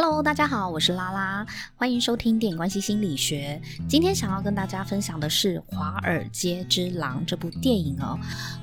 Hello，大家好，我是拉拉，欢迎收听电影关系心理学。今天想要跟大家分享的是《华尔街之狼》这部电影哦。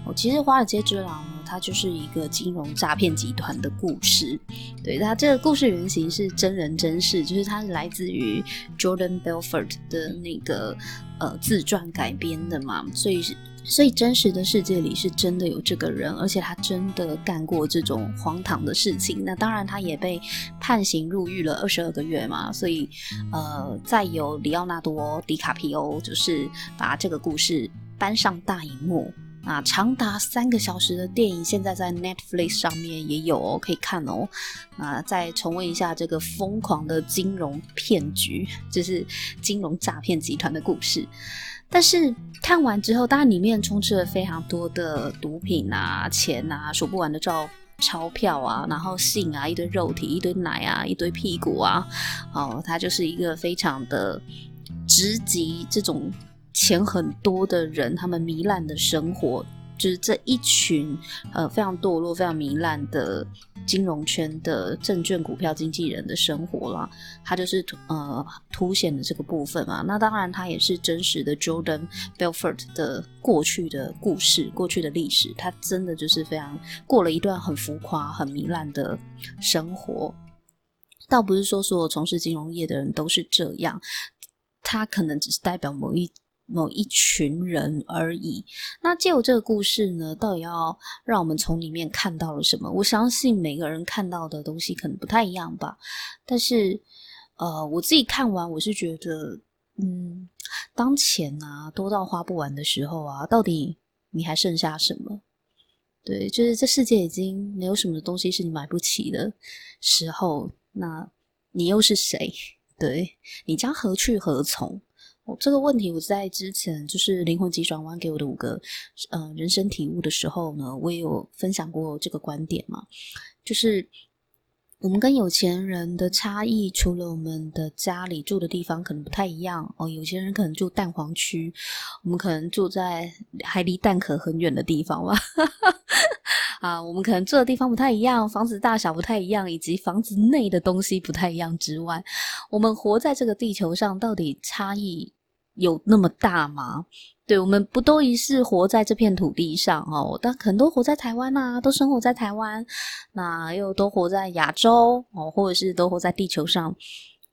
哦，其实《华尔街之狼》呢，它就是一个金融诈骗集团的故事。对，它这个故事原型是真人真事，就是它是来自于 Jordan Belfort 的那个呃自传改编的嘛，所以是。所以真实的世界里是真的有这个人，而且他真的干过这种荒唐的事情。那当然，他也被判刑入狱了二十二个月嘛。所以，呃，再由里奥纳多·迪卡皮欧就是把这个故事搬上大荧幕。啊，长达三个小时的电影，现在在 Netflix 上面也有哦，可以看哦。啊，再重温一下这个疯狂的金融骗局，就是金融诈骗集团的故事。但是看完之后，当然里面充斥了非常多的毒品啊、钱啊、数不完的钞钞票啊，然后性啊、一堆肉体、一堆奶啊、一堆屁股啊，哦，它就是一个非常的直击这种钱很多的人他们糜烂的生活。就是这一群呃非常堕落、非常糜烂的金融圈的证券股票经纪人的生活啦，他就是呃凸显的这个部分嘛。那当然，他也是真实的 Jordan Belfort 的过去的故事、过去的历史。他真的就是非常过了一段很浮夸、很糜烂的生活。倒不是说所有从事金融业的人都是这样，他可能只是代表某一。某一群人而已。那借由这个故事呢，到底要让我们从里面看到了什么？我相信每个人看到的东西可能不太一样吧。但是，呃，我自己看完，我是觉得，嗯，当钱啊多到花不完的时候啊，到底你还剩下什么？对，就是这世界已经没有什么东西是你买不起的时候，那你又是谁？对，你将何去何从？哦，这个问题我在之前就是灵魂急转弯给我的五个呃人生体悟的时候呢，我也有分享过这个观点嘛，就是我们跟有钱人的差异，除了我们的家里住的地方可能不太一样哦，有钱人可能住蛋黄区，我们可能住在还离蛋壳很远的地方吧，啊，我们可能住的地方不太一样，房子大小不太一样，以及房子内的东西不太一样之外，我们活在这个地球上到底差异有那么大吗？对，我们不都一世活在这片土地上哦？但很多活在台湾啊，都生活在台湾，那又都活在亚洲哦，或者是都活在地球上。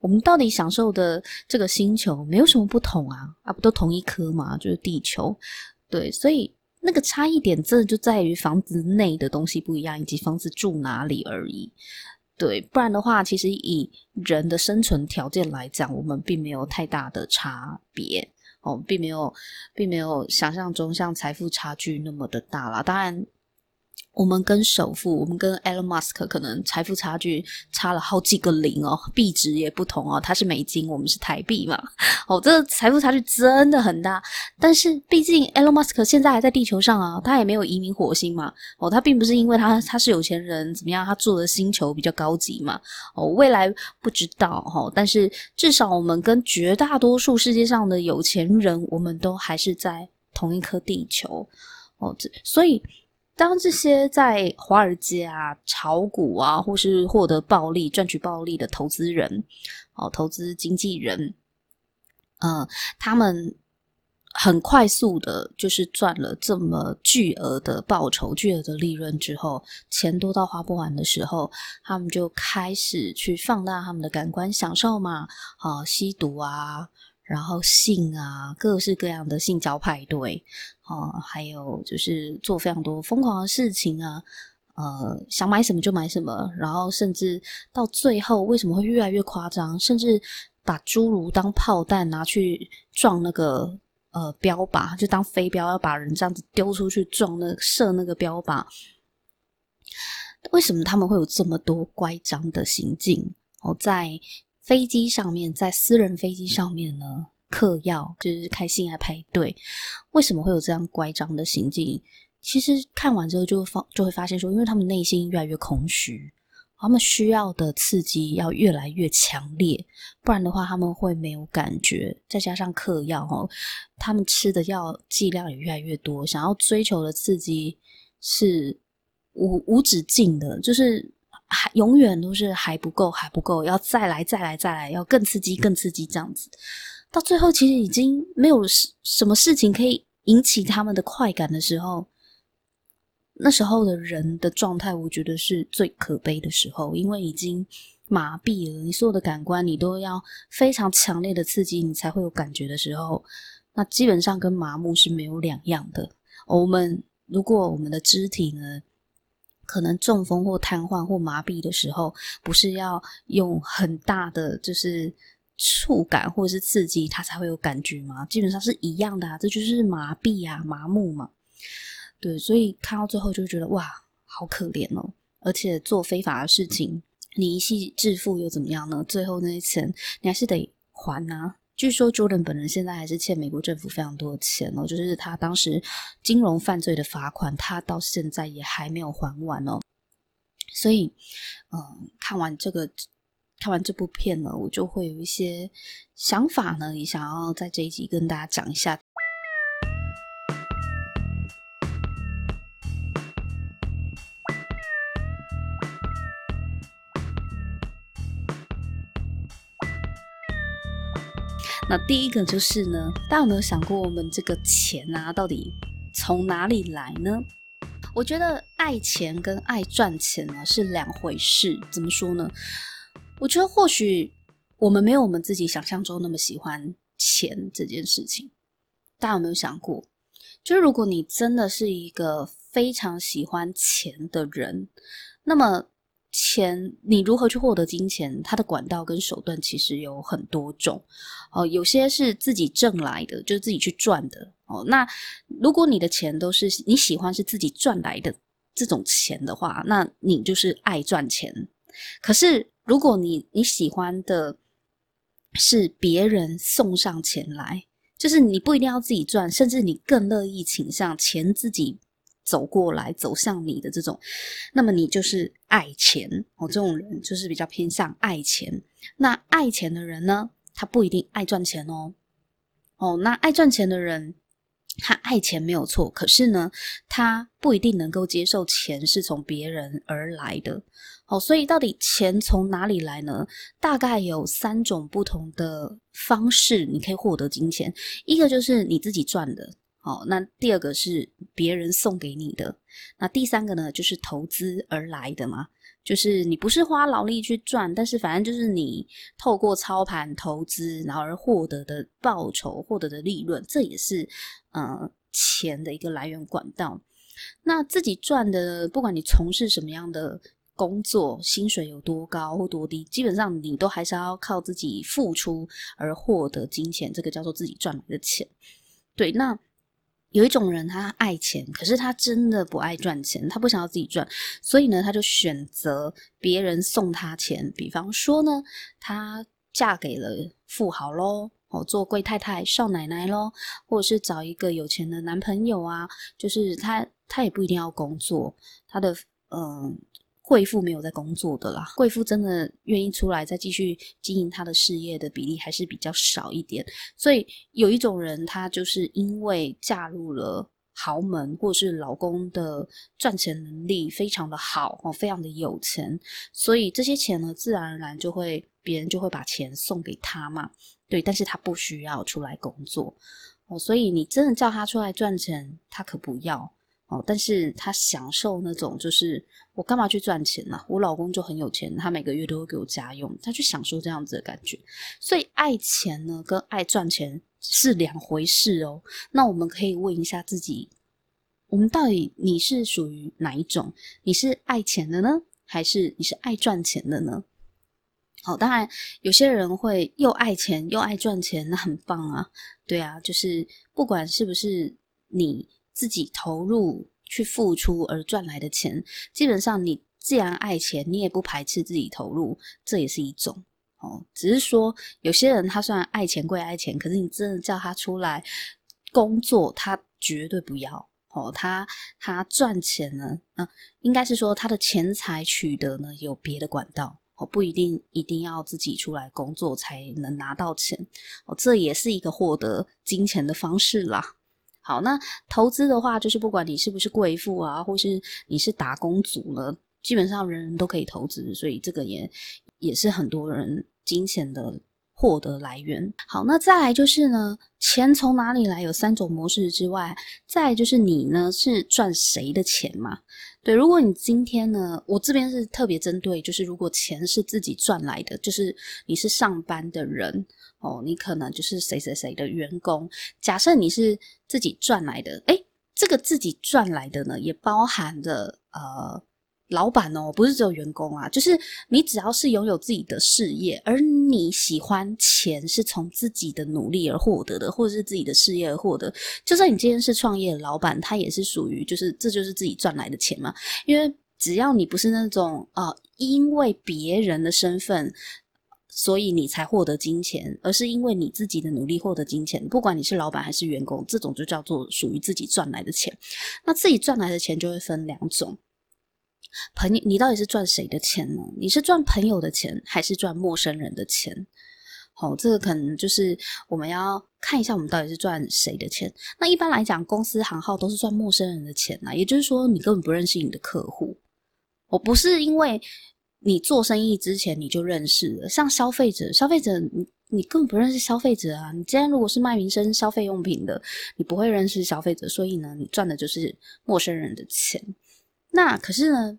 我们到底享受的这个星球没有什么不同啊？啊，不都同一颗吗？就是地球。对，所以那个差异点真的就在于房子内的东西不一样，以及房子住哪里而已。对，不然的话，其实以人的生存条件来讲，我们并没有太大的差别哦，并没有，并没有想象中像财富差距那么的大啦。当然。我们跟首富，我们跟 Elon Musk 可能财富差距差了好几个零哦，币值也不同哦，他是美金，我们是台币嘛，哦，这个财富差距真的很大。但是毕竟 Elon Musk 现在还在地球上啊，他也没有移民火星嘛，哦，他并不是因为他他是有钱人怎么样，他住的星球比较高级嘛，哦，未来不知道哈，但是至少我们跟绝大多数世界上的有钱人，我们都还是在同一颗地球哦，这所以。当这些在华尔街啊炒股啊，或是获得暴利、赚取暴利的投资人，哦，投资经纪人，呃，他们很快速的，就是赚了这么巨额的报酬、巨额的利润之后，钱多到花不完的时候，他们就开始去放大他们的感官享受嘛，啊，吸毒啊。然后性啊，各式各样的性交派对，哦，还有就是做非常多疯狂的事情啊，呃，想买什么就买什么，然后甚至到最后为什么会越来越夸张，甚至把侏儒当炮弹拿去撞那个呃标靶，就当飞镖要把人这样子丢出去撞那射那个标靶，为什么他们会有这么多乖张的行径？哦，在。飞机上面，在私人飞机上面呢，嗑药就是开性爱派对。为什么会有这样乖张的行径？其实看完之后就发就会发现说，因为他们内心越来越空虚，他们需要的刺激要越来越强烈，不然的话他们会没有感觉。再加上嗑药哦，他们吃的药剂量也越来越多，想要追求的刺激是无无止境的，就是。还永远都是还不够，还不够，要再来，再来，再来，要更刺激，更刺激，这样子，到最后其实已经没有什么事情可以引起他们的快感的时候，那时候的人的状态，我觉得是最可悲的时候，因为已经麻痹了，你所有的感官你都要非常强烈的刺激，你才会有感觉的时候，那基本上跟麻木是没有两样的。我们如果我们的肢体呢，可能中风或瘫痪或麻痹的时候，不是要用很大的就是触感或者是刺激，它才会有感觉吗？基本上是一样的啊，这就是麻痹啊，麻木嘛。对，所以看到最后就觉得哇，好可怜哦！而且做非法的事情，你一夕致富又怎么样呢？最后那些钱你还是得还啊。据说 Jordan 本人现在还是欠美国政府非常多的钱哦，就是他当时金融犯罪的罚款，他到现在也还没有还完哦。所以，嗯，看完这个，看完这部片呢，我就会有一些想法呢，也想要在这一集跟大家讲一下。那第一个就是呢，大家有没有想过，我们这个钱啊，到底从哪里来呢？我觉得爱钱跟爱赚钱呢是两回事。怎么说呢？我觉得或许我们没有我们自己想象中那么喜欢钱这件事情。大家有没有想过，就是如果你真的是一个非常喜欢钱的人，那么。钱，你如何去获得金钱？它的管道跟手段其实有很多种哦，有些是自己挣来的，就是自己去赚的哦。那如果你的钱都是你喜欢是自己赚来的这种钱的话，那你就是爱赚钱。可是如果你你喜欢的是别人送上钱来，就是你不一定要自己赚，甚至你更乐意倾向钱自己。走过来，走向你的这种，那么你就是爱钱哦。这种人就是比较偏向爱钱。那爱钱的人呢，他不一定爱赚钱哦。哦，那爱赚钱的人，他爱钱没有错，可是呢，他不一定能够接受钱是从别人而来的。哦，所以到底钱从哪里来呢？大概有三种不同的方式，你可以获得金钱。一个就是你自己赚的。好，那第二个是别人送给你的，那第三个呢，就是投资而来的嘛，就是你不是花劳力去赚，但是反正就是你透过操盘投资，然后而获得的报酬、获得的利润，这也是呃钱的一个来源管道。那自己赚的，不管你从事什么样的工作，薪水有多高或多低，基本上你都还是要靠自己付出而获得金钱，这个叫做自己赚来的钱。对，那。有一种人，他爱钱，可是他真的不爱赚钱，他不想要自己赚，所以呢，他就选择别人送他钱。比方说呢，他嫁给了富豪喽，哦，做贵太太、少奶奶喽，或者是找一个有钱的男朋友啊，就是他，他也不一定要工作，他的嗯。贵妇没有在工作的啦，贵妇真的愿意出来再继续经营她的事业的比例还是比较少一点。所以有一种人，她就是因为嫁入了豪门，或是老公的赚钱能力非常的好哦，非常的有钱，所以这些钱呢，自然而然就会别人就会把钱送给他嘛。对，但是他不需要出来工作哦，所以你真的叫他出来赚钱，他可不要。哦，但是他享受那种，就是我干嘛去赚钱呢？我老公就很有钱，他每个月都会给我家用，他去享受这样子的感觉。所以爱钱呢，跟爱赚钱是两回事哦。那我们可以问一下自己，我们到底你是属于哪一种？你是爱钱的呢，还是你是爱赚钱的呢？好，当然有些人会又爱钱又爱赚钱，那很棒啊。对啊，就是不管是不是你。自己投入去付出而赚来的钱，基本上你既然爱钱，你也不排斥自己投入，这也是一种哦。只是说有些人他虽然爱钱归爱钱，可是你真的叫他出来工作，他绝对不要哦。他他赚钱呢，嗯、呃，应该是说他的钱财取得呢有别的管道哦，不一定一定要自己出来工作才能拿到钱哦。这也是一个获得金钱的方式啦。好，那投资的话，就是不管你是不是贵妇啊，或是你是打工族呢，基本上人人都可以投资，所以这个也也是很多人金钱的获得来源。好，那再来就是呢，钱从哪里来？有三种模式之外，再来就是你呢是赚谁的钱嘛？对，如果你今天呢，我这边是特别针对，就是如果钱是自己赚来的，就是你是上班的人哦，你可能就是谁谁谁的员工。假设你是自己赚来的，诶，这个自己赚来的呢，也包含着呃。老板哦，不是只有员工啊，就是你只要是拥有自己的事业，而你喜欢钱是从自己的努力而获得的，或者是自己的事业而获得，就算你今天是创业的老板，他也是属于就是这就是自己赚来的钱嘛。因为只要你不是那种呃因为别人的身份，所以你才获得金钱，而是因为你自己的努力获得金钱，不管你是老板还是员工，这种就叫做属于自己赚来的钱。那自己赚来的钱就会分两种。朋友，你到底是赚谁的钱呢？你是赚朋友的钱，还是赚陌生人的钱？好，这个可能就是我们要看一下，我们到底是赚谁的钱。那一般来讲，公司行号都是赚陌生人的钱啊，也就是说，你根本不认识你的客户。我不是因为你做生意之前你就认识了，像消费者，消费者你你根本不认识消费者啊。你今天如果是卖民生消费用品的，你不会认识消费者，所以呢，你赚的就是陌生人的钱。那可是呢，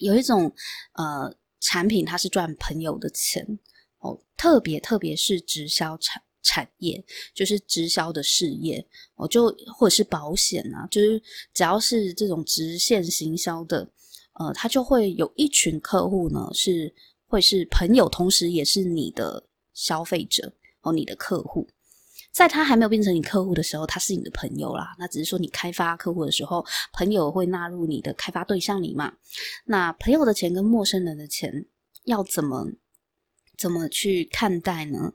有一种呃产品，它是赚朋友的钱哦，特别特别是直销产产业，就是直销的事业哦，就或者是保险啊，就是只要是这种直线行销的，呃，它就会有一群客户呢，是会是朋友，同时也是你的消费者哦，你的客户。在他还没有变成你客户的时候，他是你的朋友啦。那只是说你开发客户的时候，朋友会纳入你的开发对象里嘛。那朋友的钱跟陌生人的钱要怎么怎么去看待呢？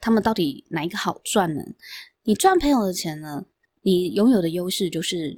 他们到底哪一个好赚呢？你赚朋友的钱呢？你拥有的优势就是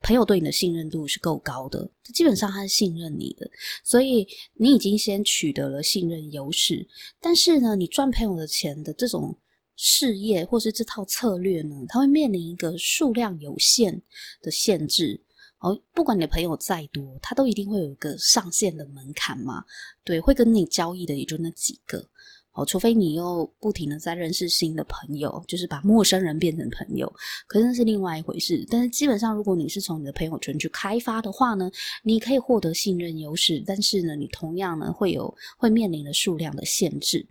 朋友对你的信任度是够高的，基本上他是信任你的，所以你已经先取得了信任优势。但是呢，你赚朋友的钱的这种。事业或是这套策略呢，它会面临一个数量有限的限制。哦，不管你的朋友再多，他都一定会有一个上限的门槛嘛。对，会跟你交易的也就那几个。哦，除非你又不停的在认识新的朋友，就是把陌生人变成朋友，可是那是另外一回事。但是基本上，如果你是从你的朋友圈去开发的话呢，你可以获得信任优势，但是呢，你同样呢会有会面临的数量的限制。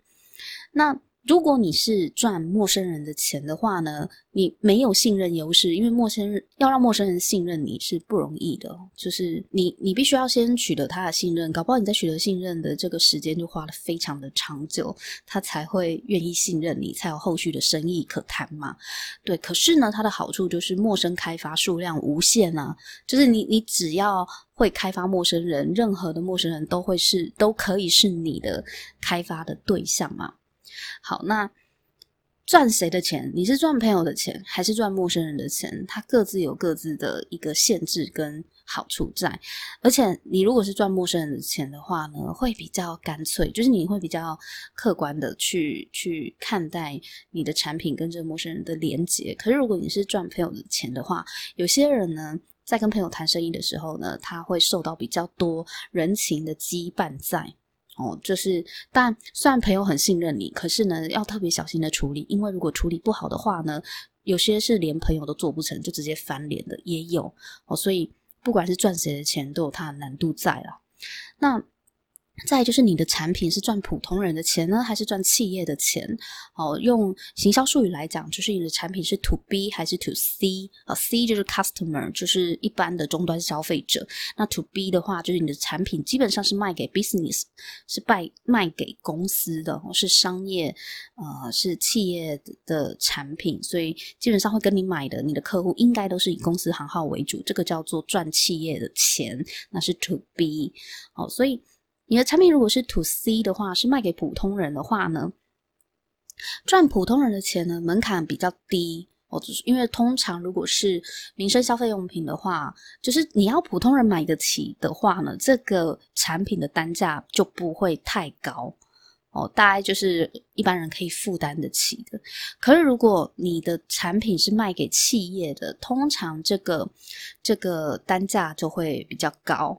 那。如果你是赚陌生人的钱的话呢，你没有信任优势，因为陌生人要让陌生人信任你是不容易的，就是你你必须要先取得他的信任，搞不好你在取得信任的这个时间就花了非常的长久，他才会愿意信任你，才有后续的生意可谈嘛。对，可是呢，它的好处就是陌生开发数量无限啊，就是你你只要会开发陌生人，任何的陌生人都会是都可以是你的开发的对象嘛。好，那赚谁的钱？你是赚朋友的钱，还是赚陌生人的钱？它各自有各自的一个限制跟好处在。而且，你如果是赚陌生人的钱的话呢，会比较干脆，就是你会比较客观的去去看待你的产品跟这陌生人的连接。可是，如果你是赚朋友的钱的话，有些人呢，在跟朋友谈生意的时候呢，他会受到比较多人情的羁绊在。哦，就是，但虽然朋友很信任你，可是呢，要特别小心的处理，因为如果处理不好的话呢，有些是连朋友都做不成，就直接翻脸的也有。哦，所以不管是赚谁的钱，都有它的难度在了。那。再就是你的产品是赚普通人的钱呢，还是赚企业的钱？哦，用行销术语来讲，就是你的产品是 to B 还是 to C？啊，C 就是 customer，就是一般的终端消费者。那 to B 的话，就是你的产品基本上是卖给 business，是卖卖给公司的，是商业，呃，是企业的产品，所以基本上会跟你买的，你的客户应该都是以公司行号为主。这个叫做赚企业的钱，那是 to B。哦，所以。你的产品如果是 to C 的话，是卖给普通人的话呢，赚普通人的钱呢，门槛比较低哦，就是因为通常如果是民生消费用品的话，就是你要普通人买得起的话呢，这个产品的单价就不会太高哦，大概就是一般人可以负担得起的。可是如果你的产品是卖给企业的，通常这个这个单价就会比较高。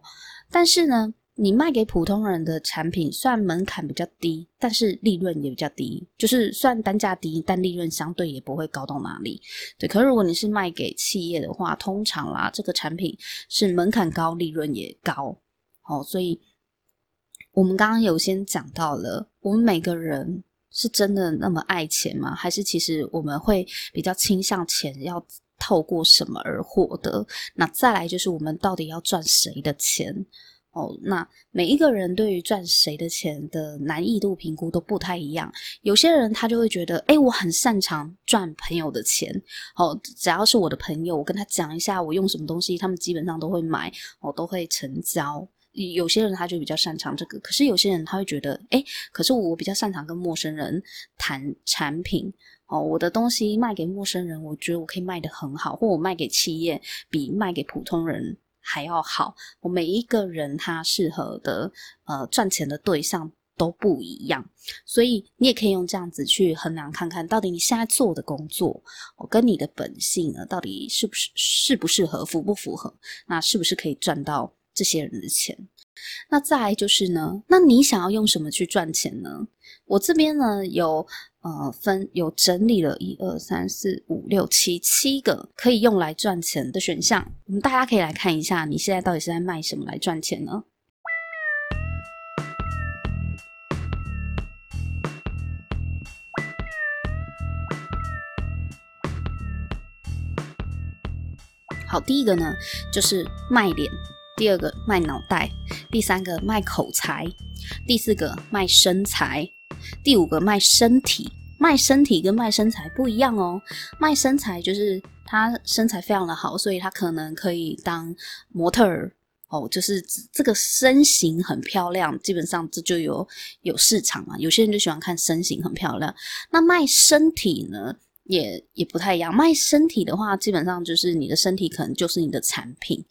但是呢，你卖给普通人的产品，虽然门槛比较低，但是利润也比较低。就是算单价低，但利润相对也不会高到哪里。对，可是如果你是卖给企业的话，通常啦，这个产品是门槛高，利润也高。哦，所以我们刚刚有先讲到了，我们每个人是真的那么爱钱吗？还是其实我们会比较倾向钱要透过什么而获得？那再来就是我们到底要赚谁的钱？哦，那每一个人对于赚谁的钱的难易度评估都不太一样。有些人他就会觉得，哎，我很擅长赚朋友的钱。哦，只要是我的朋友，我跟他讲一下我用什么东西，他们基本上都会买，哦，都会成交。有些人他就比较擅长这个，可是有些人他会觉得，哎，可是我比较擅长跟陌生人谈产品。哦，我的东西卖给陌生人，我觉得我可以卖得很好，或我卖给企业比卖给普通人还要好，我每一个人他适合的呃赚钱的对象都不一样，所以你也可以用这样子去衡量看看到底你现在做的工作，我跟你的本性呢，到底是不是适不适合，符不符合，那是不是可以赚到这些人的钱？那再就是呢，那你想要用什么去赚钱呢？我这边呢有。呃，分有整理了一二三四五六七七个可以用来赚钱的选项，我们大家可以来看一下，你现在到底是在卖什么来赚钱呢？好，第一个呢就是卖脸，第二个卖脑袋，第三个卖口才，第四个卖身材。第五个卖身体，卖身体跟卖身材不一样哦。卖身材就是他身材非常的好，所以他可能可以当模特儿哦，就是这个身形很漂亮，基本上这就有有市场嘛。有些人就喜欢看身形很漂亮。那卖身体呢？也也不太一样，卖身体的话，基本上就是你的身体可能就是你的产品，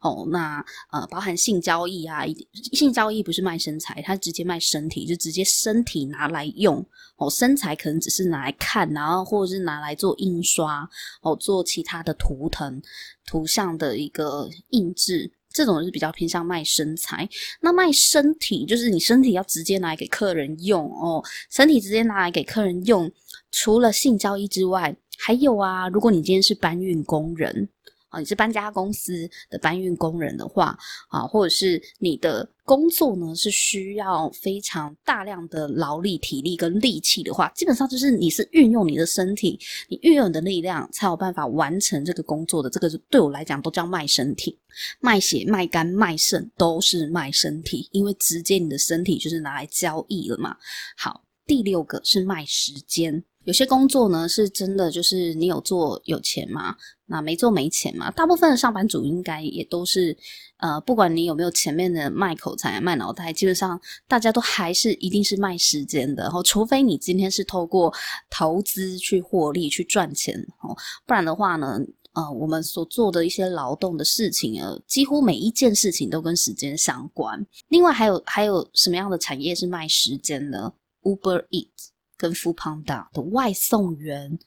哦，那呃，包含性交易啊，性交易不是卖身材，它直接卖身体，就直接身体拿来用，哦，身材可能只是拿来看，然后或者是拿来做印刷，哦，做其他的图腾、图像的一个印制。这种是比较偏向卖身材，那卖身体就是你身体要直接拿来给客人用哦，身体直接拿来给客人用，除了性交易之外，还有啊，如果你今天是搬运工人。啊，你是搬家公司的搬运工人的话，啊，或者是你的工作呢是需要非常大量的劳力、体力跟力气的话，基本上就是你是运用你的身体，你运用你的力量才有办法完成这个工作的。这个是对我来讲都叫卖身体、卖血、卖肝、卖肾，都是卖身体，因为直接你的身体就是拿来交易了嘛。好，第六个是卖时间。有些工作呢，是真的就是你有做有钱嘛，那没做没钱嘛。大部分的上班族应该也都是，呃，不管你有没有前面的卖口才、卖脑袋，基本上大家都还是一定是卖时间的。然后，除非你今天是透过投资去获利、去赚钱，哦，不然的话呢，呃，我们所做的一些劳动的事情，呃，几乎每一件事情都跟时间相关。另外，还有还有什么样的产业是卖时间呢？Uber Eats。跟 Foodpanda 的外送员，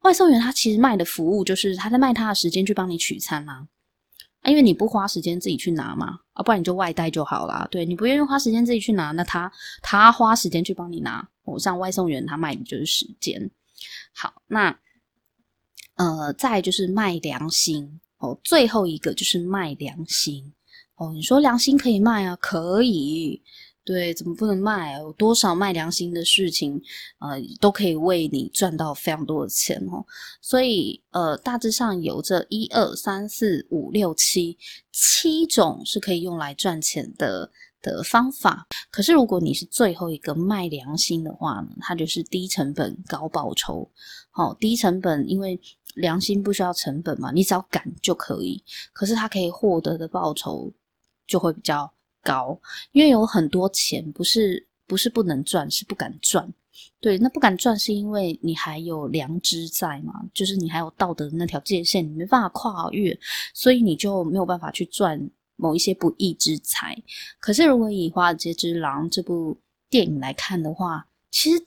外送员他其实卖的服务就是他在卖他的时间去帮你取餐啦，啊，因为你不花时间自己去拿嘛，啊，不然你就外带就好啦。对，你不愿意花时间自己去拿，那他他花时间去帮你拿，哦，像外送员他卖的就是时间。好，那呃，再就是卖良心哦，最后一个就是卖良心哦。你说良心可以卖啊？可以。对，怎么不能卖？有多少卖良心的事情，呃，都可以为你赚到非常多的钱哦。所以，呃，大致上有这一二三四五六七七种是可以用来赚钱的的方法。可是，如果你是最后一个卖良心的话呢，它就是低成本高报酬。好，低成本，因为良心不需要成本嘛，你只要敢就可以。可是，它可以获得的报酬就会比较高，因为有很多钱不是不是不能赚，是不敢赚。对，那不敢赚是因为你还有良知在嘛，就是你还有道德那条界限，你没办法跨越，所以你就没有办法去赚某一些不义之财。可是如果以《华尔街之狼》这部电影来看的话，其实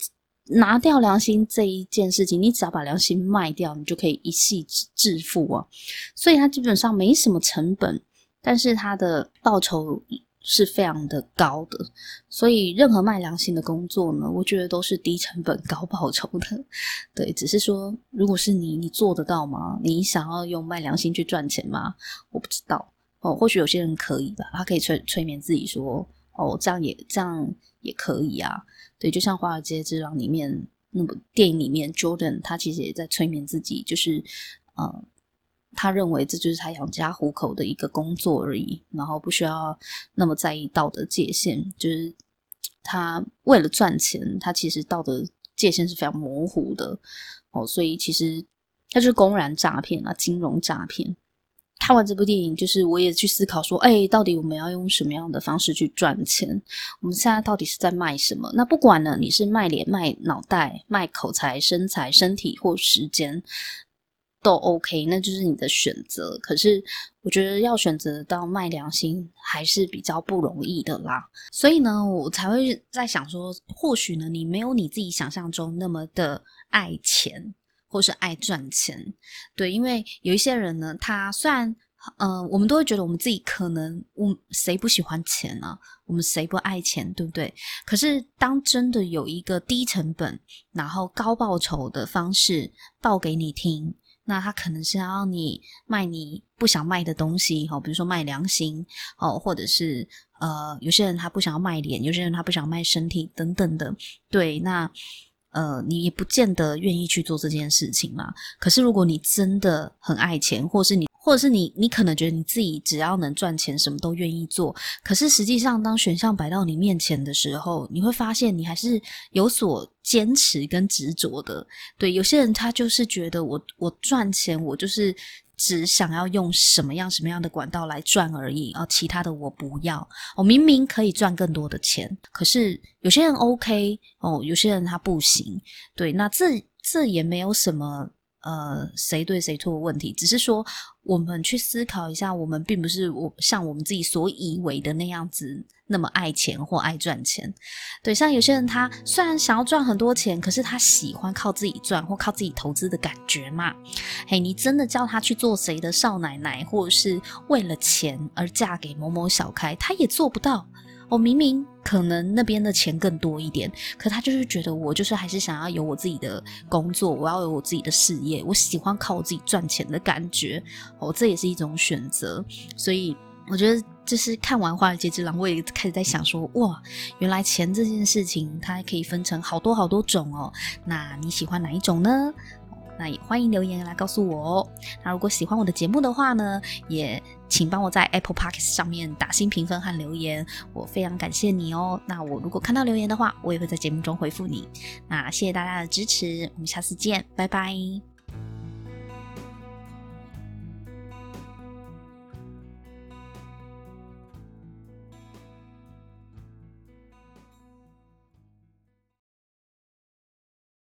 拿掉良心这一件事情，你只要把良心卖掉，你就可以一夕致富啊。所以它基本上没什么成本，但是它的报酬。是非常的高的，所以任何卖良心的工作呢，我觉得都是低成本高报酬的。对，只是说，如果是你，你做得到吗？你想要用卖良心去赚钱吗？我不知道哦，或许有些人可以吧，他可以催催眠自己说，哦，这样也这样也可以啊。对，就像《华尔街之狼》里面那部电影里面，Jordan 他其实也在催眠自己，就是嗯。他认为这就是他养家糊口的一个工作而已，然后不需要那么在意道德界限。就是他为了赚钱，他其实道德界限是非常模糊的哦。所以其实他就是公然诈骗啊，金融诈骗。看完这部电影，就是我也去思考说，哎，到底我们要用什么样的方式去赚钱？我们现在到底是在卖什么？那不管呢，你是卖脸、卖脑袋、卖口才、身材、身体或时间。都 OK，那就是你的选择。可是我觉得要选择到卖良心还是比较不容易的啦。所以呢，我才会在想说，或许呢，你没有你自己想象中那么的爱钱，或是爱赚钱。对，因为有一些人呢，他虽然，嗯、呃，我们都会觉得我们自己可能，我谁不喜欢钱呢、啊？我们谁不爱钱，对不对？可是当真的有一个低成本，然后高报酬的方式报给你听。那他可能是要你卖你不想卖的东西，哈，比如说卖良心，哦，或者是呃，有些人他不想要卖脸，有些人他不想卖身体等等的，对，那呃，你也不见得愿意去做这件事情嘛。可是如果你真的很爱钱，或是你。或者是你，你可能觉得你自己只要能赚钱，什么都愿意做。可是实际上，当选项摆到你面前的时候，你会发现你还是有所坚持跟执着的。对，有些人他就是觉得我我赚钱，我就是只想要用什么样什么样的管道来赚而已，而其他的我不要。我明明可以赚更多的钱，可是有些人 OK 哦，有些人他不行。对，那这这也没有什么。呃，谁对谁错的问题，只是说我们去思考一下，我们并不是我像我们自己所以为的那样子那么爱钱或爱赚钱。对，像有些人他虽然想要赚很多钱，可是他喜欢靠自己赚或靠自己投资的感觉嘛。嘿，你真的叫他去做谁的少奶奶，或者是为了钱而嫁给某某小开，他也做不到。我明明可能那边的钱更多一点，可他就是觉得我就是还是想要有我自己的工作，我要有我自己的事业，我喜欢靠我自己赚钱的感觉，哦，这也是一种选择。所以我觉得，就是看完《华尔街之狼》，我也开始在想说，哇，原来钱这件事情它还可以分成好多好多种哦。那你喜欢哪一种呢？那也欢迎留言来告诉我哦。那如果喜欢我的节目的话呢，也请帮我在 Apple Podcast 上面打新评分和留言，我非常感谢你哦。那我如果看到留言的话，我也会在节目中回复你。那谢谢大家的支持，我们下次见，拜拜。